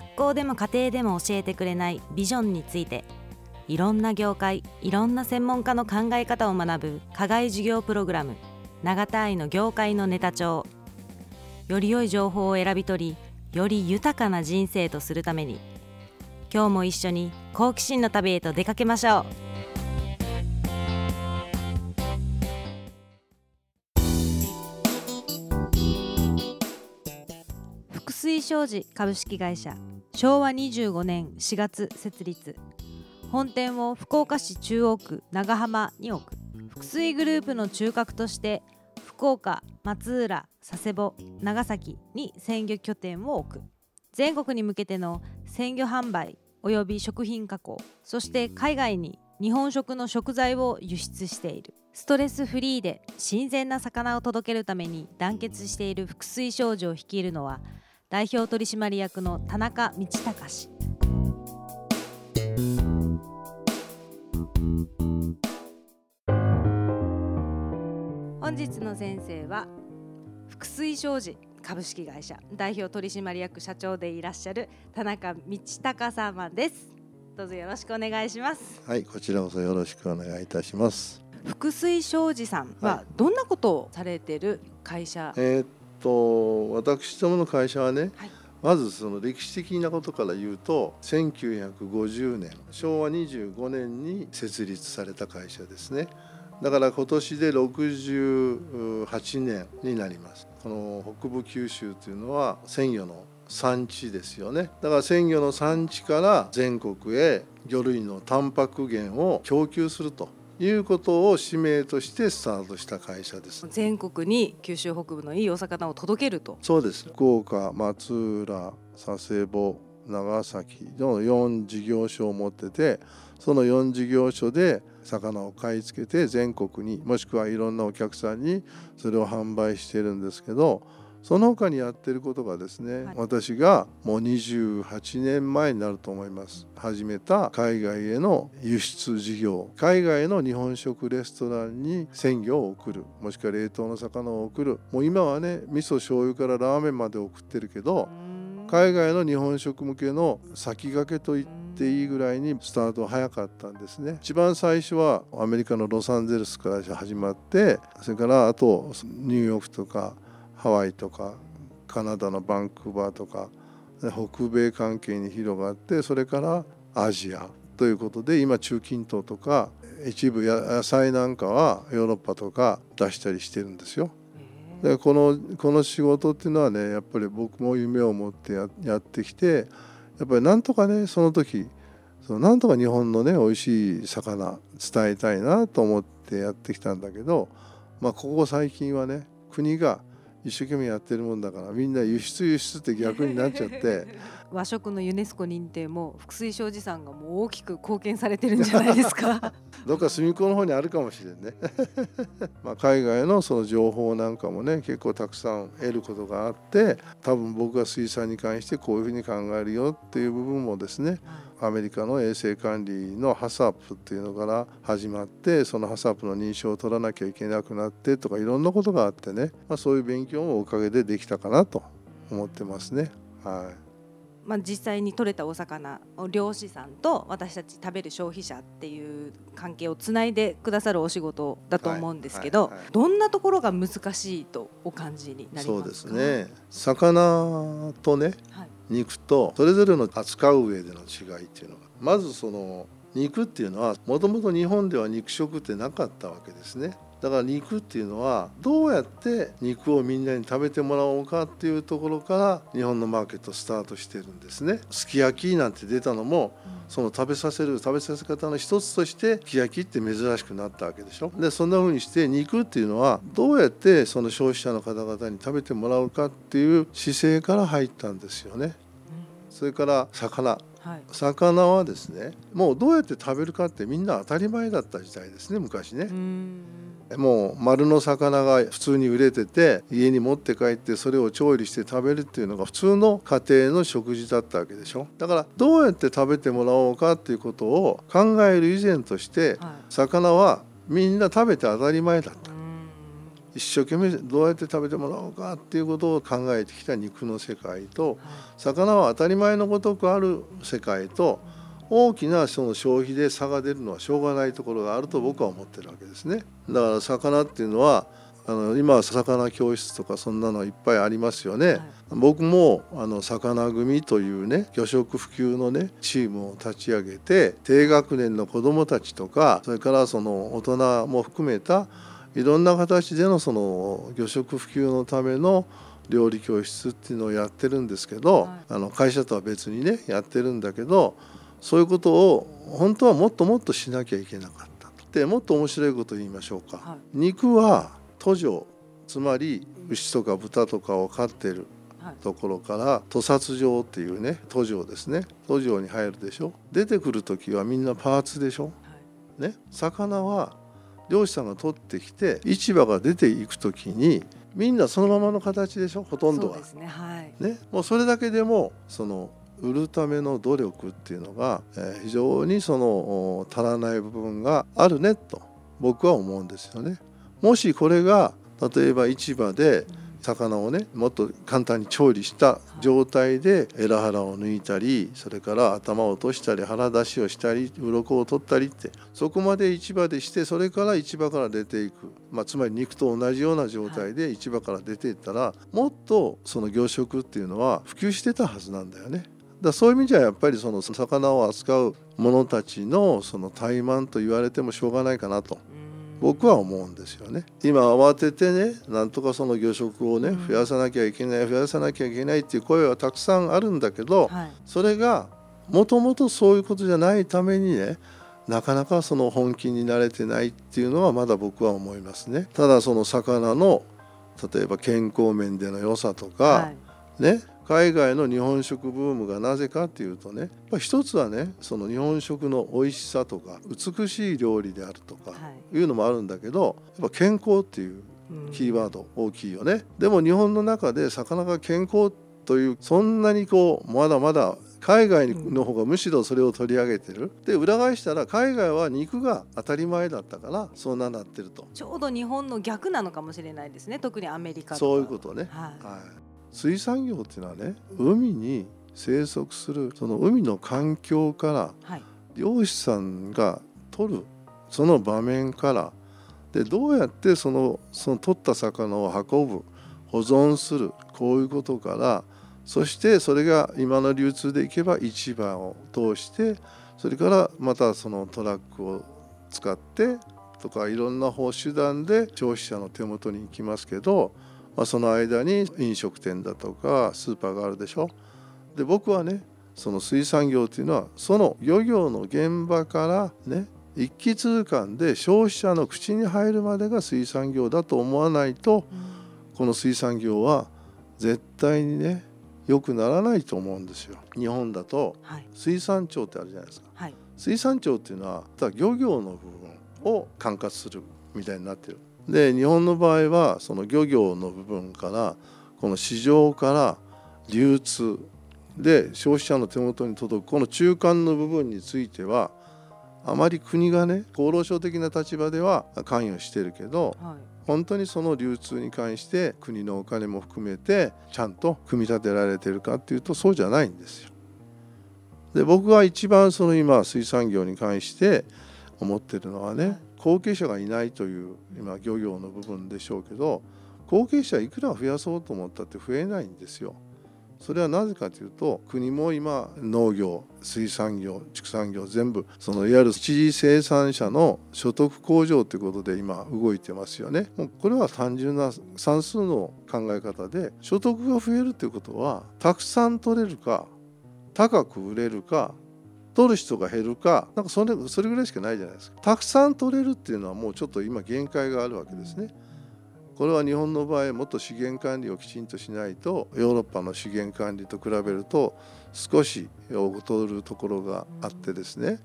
学校でも家庭でも教えてくれないビジョンについていろんな業界いろんな専門家の考え方を学ぶ課外授業プログラム永田愛の業界のネタ帳より良い情報を選び取りより豊かな人生とするために今日も一緒に好奇心の旅へと出かけましょう。福水商事株式会社昭和25年4月設立。本店を福岡市中央区長浜に置く。福水グループの中核として福岡松浦佐世保長崎に鮮魚拠点を置く。全国に向けての鮮魚販売および食品加工そして海外に日本食の食材を輸出している。ストレスフリーで新鮮な魚を届けるために団結している福水商事を率いるのは代表取締役の田中道隆。氏本日の先生は福水商事株式会社代表取締役社長でいらっしゃる田中道隆様です。どうぞよろしくお願いします。はい、こちらこそよろしくお願いいたします。福水商事さんははどんなことをされてる会社、えーっと私どもの会社はね、はい。まずその歴史的なことから言うと1950年昭和25年に設立された会社ですね。だから今年で68年になります。この北部九州というのは鮮魚の産地ですよね。だから鮮魚の産地から全国へ魚類のタンパク源を供給するということを使命としてスタートした会社です全国に九州北部のいいお魚を届けると。そうです。福岡松浦佐世保長崎の4事業所を持っててその4事業所で魚を買い付けて全国にもしくはいろんなお客さんにそれを販売してるんですけどその他にやってることがですね、はい。私がもう28年前になると思います。始めた海外への輸出事業。海外の日本食レストランに鮮魚を送る。もしくは冷凍の魚を送る。もう今はね味噌醤油からラーメンまで送ってるけど海外の日本食向けの先駆けと言っていいぐらいにスタートは早かったんですね。一番最初はアメリカのロサンゼルスから始まってそれからあとニューヨークとかハワイとかカナダのバンクーバーとかで北米関係に広がってそれからアジアということで今中近東とか一部や野菜なんかはヨーロッパとか出したりしてるんですよ。でこのこの仕事っていうのはねやっぱり僕も夢を持ってややってきてやっぱりなんとかねその時そのなんとか日本のね美味しい魚伝えたいなと思ってやってきたんだけど、まあ、ここ最近はね国が一生懸命やってるもんだからみんな輸出輸出って逆になっちゃって。和食のユネスコ認定も福水商事さんがもう大きく貢献されてるんじゃないですか。どっか隅っこの方にあるかもしれんね。まあ海外のその情報なんかもね結構たくさん得ることがあって多分僕が水産に関してこういうふうに考えるよっていう部分もですねアメリカの衛生管理のハサップっていうのから始まってそのハサップの認証を取らなきゃいけなくなってとかいろんなことがあってね、まあ、そういう勉強もおかげでできたかなと思ってますね。はい。まあ、実際に取れたお魚を漁師さんと私たち食べる消費者っていう関係をつないでくださるお仕事だと思うんですけど、はいはいはい。どんなところが難しいとお感じになりますか？そうですね。魚とねはい肉とそれぞれの扱う上での違いっていうのがまずその肉っていうのはもともと日本では肉食ってなかったわけですね。だから肉っていうのはどうやって肉をみんなに食べてもらおうかっていうところから日本のマーケットスタートしてるんですね。すき焼きなんて出たのもその食べさせる食べさせ方の一つとしてすき焼きって珍しくなったわけでしょ。でそんな風にして肉っていうのはどうやってその消費者の方々に食べてもらうかっていう姿勢から入ったんですよね。それから魚。はい。魚はですねもうどうやって食べるかってみんな当たり前だった時代ですね昔ねもう丸の魚が普通に売れてて家に持って帰ってそれを調理して食べるっていうのが普通の家庭の食事だったわけでしょ。だからどうやって食べてもらおうかっていうことを考える以前としてはい。魚はみんな食べて当たり前だった。一生懸命どうやって食べてもらおうかっていうことを考えてきた肉の世界と魚は当たり前のごとくある世界と大きなその消費で差が出るのはしょうがないところがあると僕は思ってるわけですね。だから魚っていうのはあの今は魚教室とかそんなのいっぱいありますよね。はい、僕もあの魚組というね魚食普及のねチームを立ち上げて低学年の子どもたちとかそれからその大人も含めたいろんな形でのその魚食普及のための料理教室っていうのをやってるんですけど、はい、あの会社とは別にねやってるんだけどそういうことを本当はもっともっとしなきゃいけなかったでもっと面白いことを言いましょうか、はい、肉は途上つまり牛とか豚とかを飼ってるところから屠殺場っていうね途上ですね。途上に入るでしょ。出てくる時はみんなパーツでしょ、ね、魚は漁師さんが取ってきて市場が出ていく時にみんなそのままの形でしょほとんどは。ね、はい、ね。もうそれだけでもその売るための努力っていうのが、えー、非常にその足らない部分があるねと僕は思うんですよね。もしこれが例えば市場で魚をねもっと簡単に調理した状態でエラ腹を抜いたりそれから頭を落としたり腹出しをしたり鱗を取ったりってそこまで市場でしてそれから市場から出ていく、まあ、つまり肉と同じような状態で市場から出ていったらもっとその業食っていうのは普及してたはずなんだよね。だそういう意味じゃやっぱりその魚を扱う者たちのその怠慢と言われてもしょうがないかなと。僕は思うんですよね今慌ててねなんとかその魚食をね増やさなきゃいけない増やさなきゃいけないっていう声はたくさんあるんだけど、はい、それがもともとそういうことじゃないためにねなかなかその本気になれてないっていうのはまだ僕は思いますね。ただその魚の例えば健康面での良さとか、はい、ね海外の日本食ブームがなぜかっていうとね一つはねその日本食の美味しさとか美しい料理であるとかい。うのもあるんだけどやっぱ健康っていうキーワード大きいよね。でも日本の中で魚が健康というそんなにこうまだまだ海外の方がむしろそれを取り上げてる。で裏返したら海外は肉が当たり前だったからそうなってると。ちょうど日本の逆なのかもしれないですね。特にアメリカそういうことね、はい、はい水産業っていうのはね海に生息するその海の環境から、漁師さんが取るその場面からでどうやってそのその取った魚を運ぶ保存するこういうことからそしてそれが今の流通でいけば市場を通してそれからまたそのトラックを使ってとかいろんな方手段で消費者の手元に行きますけどまあ、その間に飲食店だとかスーパーがあるでしょで僕はねその水産業っていうのはその漁業の現場からね一気通貫で消費者の口に入るまでが水産業だと思わないと、この水産業は絶対にね良くならないと思うんですよ。日本だと水産庁ってあるじゃないですか。はい、水産庁っていうのは漁業の部分を管轄するみたいになってる。で日本の場合はその漁業の部分からこの市場から流通で消費者の手元に届くこの中間の部分についてはあまり国がね厚労省的な立場では関与してるけど、はい、本当にその流通に関して国のお金も含めてちゃんと組み立てられてるかっていうとそうじゃないんですよ。で僕が一番その今水産業に関して思ってるのはね後継者がいないという今漁業の部分でしょうけど後継者いくら増やそうと思ったって増えないんですよ。それはなぜかというと国も今農業水産業畜産業全部そのいわゆる一次生産者の所得向上ということで今動いてますよね。もうこれは単純な算数の考え方で所得が増えるということはたくさん取れるか高く売れるか取る人が減るかなんかそれそれぐらいしかないじゃないですか。たくさん取れるっていうのはもうちょっと今限界があるわけですね。これは日本の場合もっと資源管理をきちんとしないとヨーロッパの資源管理と比べると少し劣るところがあってですね、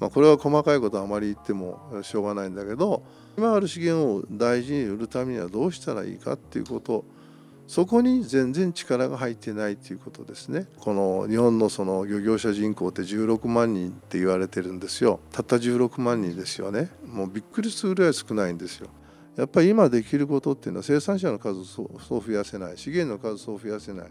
まあ、これは細かいことはあまり言ってもしょうがないんだけど今ある資源を大事に売るためにはどうしたらいいかっていうことそこに全然力が入ってないということですね。この日本のその漁業者人口って16万人って言われてるんですよ。たった16万人ですよね。もうびっくりするぐらい少ないんですよ。やっぱり今できることっていうのは生産者の数をそう増やせない資源の数をそう増やせない。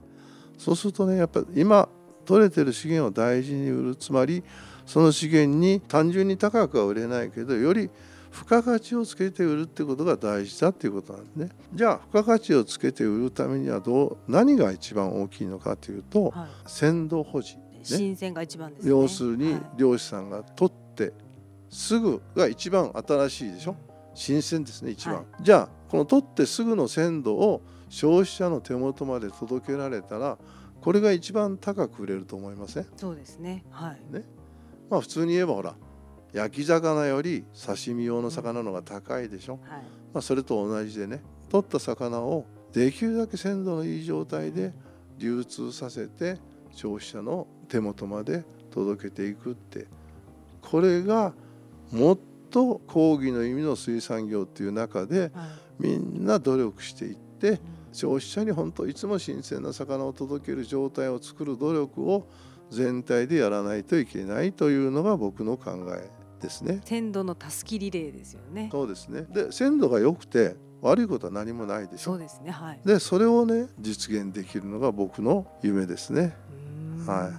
そうするとねやっぱり今取れてる資源を大事に売る。つまりその資源に単純に高くは売れないけどより付加価値をつけて売るってことが大事だっていうことなんですね。じゃあ付加価値をつけて売るためにはどう何が一番大きいのかというと、はい、鮮度保持、ね、新鮮が一番です、ね、要するに漁師さんが取ってすぐが一番新しいでしょ？新鮮ですね一番、はい、じゃあこの取ってすぐの鮮度を消費者の手元まで届けられたらこれが一番高く売れると思いません？そうですね。はい。ね。まあ普通に言えばほら焼き魚より刺身用の魚の方が高いでしょ、はい、まあ、それと同じでね取った魚をできるだけ鮮度のいい状態で流通させて消費者の手元まで届けていくってこれがもっと講義の意味の水産業っていう中で、みんな努力していって、消費者に本当いつも新鮮な魚を届ける状態を作る努力を全体でやらないといけないというのが僕の考えですね。鮮度のたすきリレーですよね。そうですね。で鮮度が良くて悪いことは何もないでしょ。そうですね。はい。でそれをね実現できるのが僕の夢ですね。は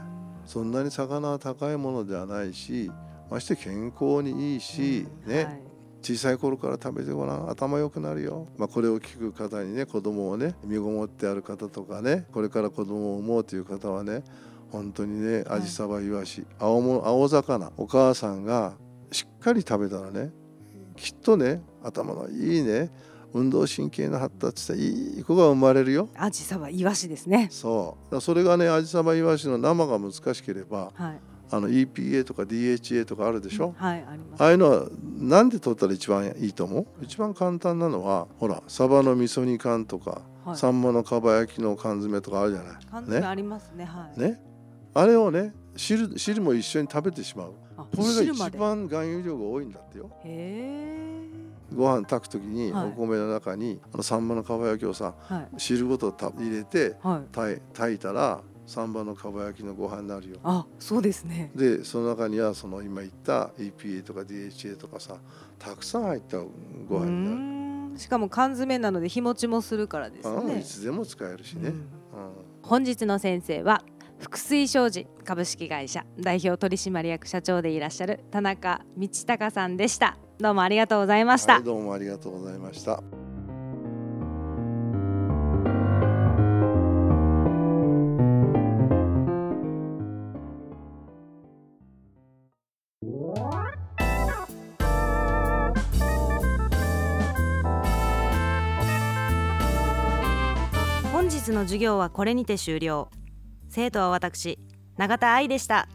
い。そんなに魚は高いものではないし、まして健康にいいし、ね、はい、小さい頃から食べてごらん頭良くなるよ、まあ、これを聞く方にね子供をね身ごもってある方とかねこれから子供を産もうという方はね本当にねアジサバイワシ、青も青魚お母さんがしっかり食べたらねきっとね頭のいいね運動神経の発達したいい子が生まれるよ。アジサバイワシですね。そう。それがねアジサバイワシの生が難しければ、はい、あの EPA とか DHA とかあるでしょ、はいあります。ああいうのはなんで取ったら一番いいと思う？一番簡単なのはほらサバの味噌煮缶とか、はい、サンマのかば焼きの缶詰とかあるじゃない。缶詰ありますねはい。ね？あれをね汁汁も一緒に食べてしまう。これが一番含有量が多いんだってよ。へえご飯炊く時にお米の中に、はい、あのサンマのかば焼きをさ、はい、汁ごと入れて、はい、炊いたらサンバのかば焼きのご飯になるよ。あそうですね。でその中にはその今言った EPA とか DHA とかさたくさん入ったご飯になる。しかも缶詰なので日持ちもするからですね。いつでも使えるしね、うん、本日の先生は福水商事株式会社代表取締役社長でいらっしゃる田中道隆さんでした。どうもありがとうございました、はい、どうもありがとうございました。日の授業はこれにて終了生徒は私永田愛でした。